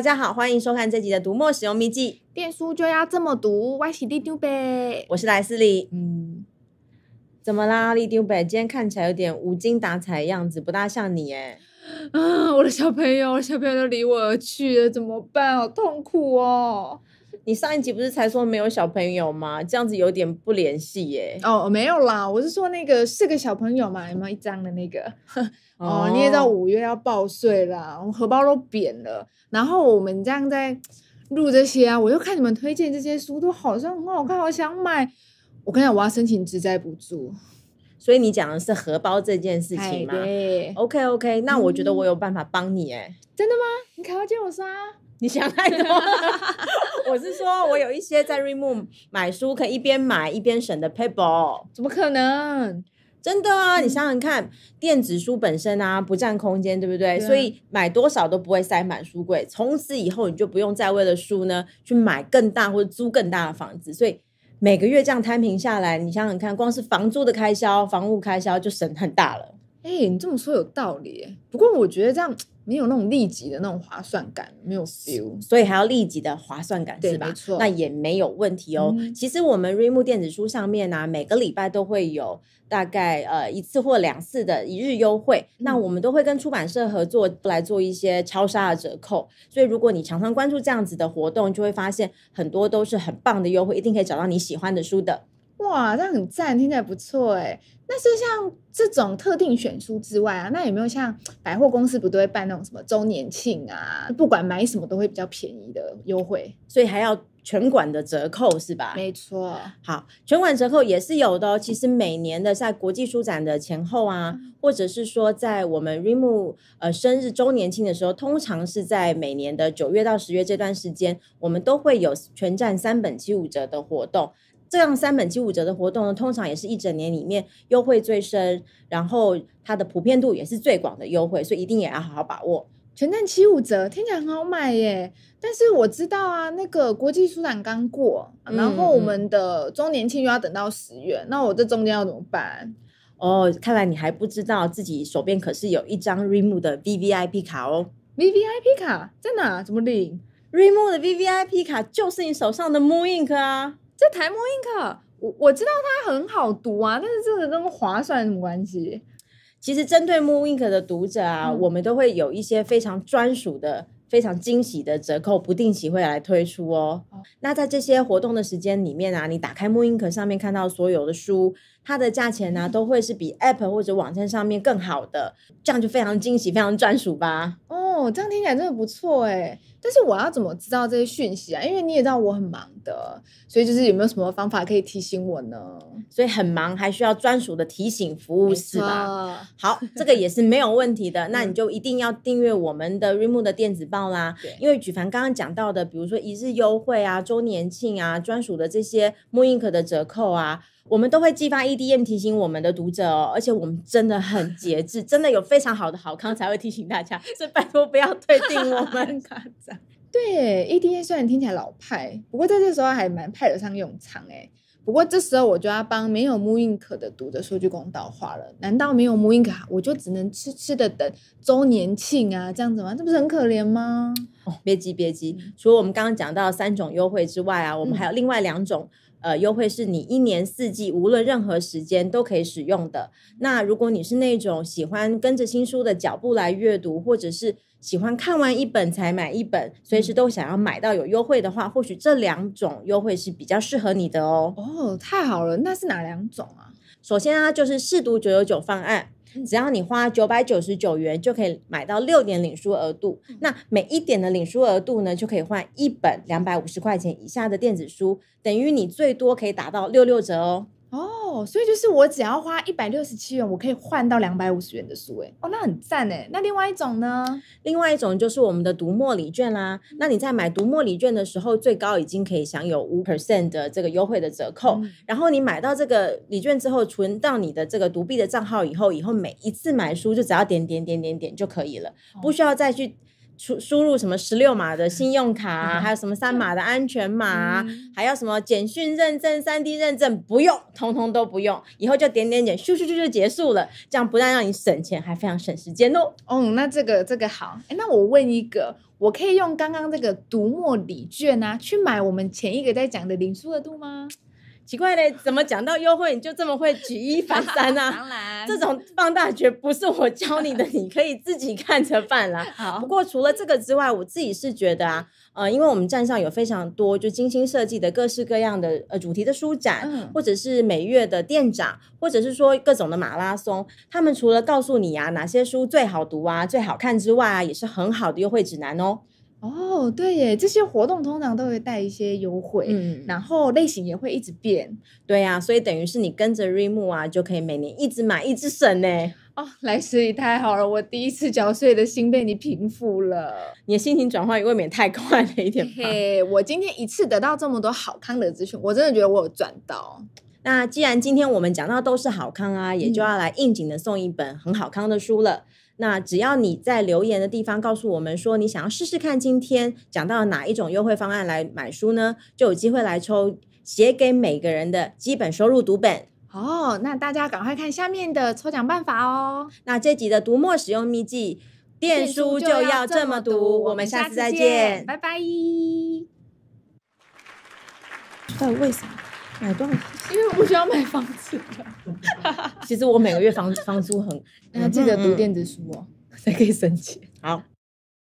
大家好，欢迎收看这集的读墨使用秘技。电书就要这么读，我是里丢呗，我是莱斯利。嗯，怎么啦，里长伯？今天看起来有点无精打采的样子，不大像你哎。啊，我的小朋友，我的小朋友都离我而去了，怎么办？好痛苦哦。你上一集不是才说没有小朋友吗？这样子有点不联系耶。哦，没有啦，我是说那个四个小朋友嘛，有没有一张的那个？哦，哦，你也知道五月要报税啦，我荷包都扁了。然后我们这样在录这些啊，我又看你们推荐这些书，都好像很好看，我想买。我跟你讲，我要申请职灾补助。所以你讲的是荷包这件事情吗？对。OK OK，那我觉得我有办法帮你哎。真的吗？你开玩笑我说啊？你想太多，我是说，我有一些在 Readmoo 买书可以一边买一边省的 paper，怎么可能？真的啊！嗯、你想想看，电子书本身啊不占空间，对不对？对啊、所以买多少都不会塞满书柜。从此以后，你就不用再为了书呢去买更大或者租更大的房子。所以每个月这样摊平下来，你想想看，光是房租的开销、房屋开销就省很大了。哎、欸，你这么说有道理。不过我觉得这样。没有那种立即的那种划算感，没有 feel，所以还要立即的划算感是吧？没错，那也没有问题哦。嗯、其实我们 Readmoo 电子书上面呢、啊，每个礼拜都会有大概呃一次或两次的一日优惠。嗯、那我们都会跟出版社合作来做一些超杀的折扣。所以如果你常常关注这样子的活动，就会发现很多都是很棒的优惠，一定可以找到你喜欢的书的。哇，这样很赞，听起来不错哎。那是像这种特定选书之外啊，那有没有像 百货公司不都会办那种什么周年庆啊？不管买什么都会比较便宜的优惠，所以还要全馆的折扣是吧？没错。好，全馆折扣也是有的哦。其实每年的在国际书展的前后啊，嗯、或者是说在我们 Readmoo 呃生日周年庆的时候，通常是在每年的九月到十月这段时间，我们都会有全站三本七五折的活动。这样三本七五折的活动呢，通常也是一整年里面优惠最深，然后它的普遍度也是最广的优惠，所以一定也要好好把握。全站七五折听起来很好买耶，但是我知道啊，那个国际书展刚过，然后我们的周年庆又要等到十月，嗯、那我这中间要怎么办？哦，看来你还不知道自己手边可是有一张 Readmoo 的 VVIP 卡哦。VVIP 卡在哪？怎么领？Readmoo 的 VVIP 卡就是你手上的 Moon Ink 啊。这台 mooInk，我我知道它很好读啊，但是这个跟划算有什么关系？其实针对 mooInk 的读者啊，嗯、我们都会有一些非常专属的、非常惊喜的折扣，不定期会来推出哦。哦那在这些活动的时间里面啊，你打开 mooInk 上面看到所有的书，它的价钱呢、啊，都会是比 App 或者网站上面更好的，这样就非常惊喜、非常专属吧？哦，这样听起来真的不错哎。但是我要怎么知道这些讯息啊？因为你也知道我很忙的，所以就是有没有什么方法可以提醒我呢？所以很忙，还需要专属的提醒服务是吧？好，这个也是没有问题的。那你就一定要订阅我们的 Readmoo 的电子报啦。因为举凡刚刚讲到的，比如说一日优惠啊、周年庆啊、专属的这些 mooInk 的折扣啊。我们都会寄发 EDM 提醒我们的读者哦，而且我们真的很节制，真的有非常好的好康才会提醒大家，所以拜托不要退订我们。对，EDM 虽然听起来老派，不过在这时候还蛮派得上用场哎。不过这时候我就要帮没有 mooInk 的读者说句公道话了，难道没有 mooInk 我就只能痴痴的等周年庆啊这样子吗？这不是很可怜吗？哦，别急别急，除了我们刚刚讲到三种优惠之外啊，我们还有另外两种。呃，优惠是你一年四季无论任何时间都可以使用的。那如果你是那种喜欢跟着新书的脚步来阅读，或者是喜欢看完一本才买一本，随时都想要买到有优惠的话，或许这两种优惠是比较适合你的哦。哦，太好了，那是哪两种啊？首先啊，就是试读九九九方案。只要你花九百九十九元就可以买到六点领书额度，那每一点的领书额度呢，就可以换一本两百五十块钱以下的电子书，等于你最多可以打到六六折哦。哦，所以就是我只要花一百六十七元，我可以换到两百五十元的书，哎，哦，那很赞哎。那另外一种呢？另外一种就是我们的读墨礼券啦。那你在买读墨礼券的时候，最高已经可以享有五 percent 的这个优惠的折扣。嗯、然后你买到这个礼券之后，存到你的这个读币的账号以后，以后每一次买书就只要点点点点点就可以了，不需要再去。输输入什么十六码的信用卡、啊，还有什么三码的安全码、还要什么简讯认证、三 D 认证，不用，通通都不用，以后就点点点，咻咻咻就结束了。这样不但让你省钱，还非常省时间哦。哦，那这个这个好。哎，那我问一个，我可以用刚刚这个读墨礼券啊，去买我们前一个在讲的领书额度吗？奇怪嘞，怎么讲到优惠你就这么会举一反三啊？当然，这种放大绝不是我教你的，你可以自己看着办啦。好，不过除了这个之外，我自己是觉得啊，呃，因为我们站上有非常多就精心设计的各式各样的呃主题的书展，嗯、或者是每月的店长，或者是说各种的马拉松，他们除了告诉你啊哪些书最好读啊、最好看之外啊，也是很好的优惠指南哦。哦，对耶，这些活动通常都会带一些优惠，嗯，然后类型也会一直变，对呀、啊，所以等于是你跟着 Readmoo 啊，就可以每年一直买，一直省呢。哦，来师也太好了，我第一次缴税的心被你平复了，你的心情转换也未免太快了一点吧？嘿，我今天一次得到这么多好康的资讯，我真的觉得我有赚到。那既然今天我们讲到都是好康啊，也就要来应景的送一本很好康的书了。嗯那只要你在留言的地方告诉我们说你想要试试看今天讲到哪一种优惠方案来买书呢，就有机会来抽写给每个人的基本收入读本哦。那大家赶快看下面的抽奖办法哦。那这集的读墨使用秘籍，电书就要这么读。我们下次再见，拜拜。到底为什么买多少？因为我不需要买房子。其实我每个月房房租很，那记得读电子书哦，才可以省钱。好。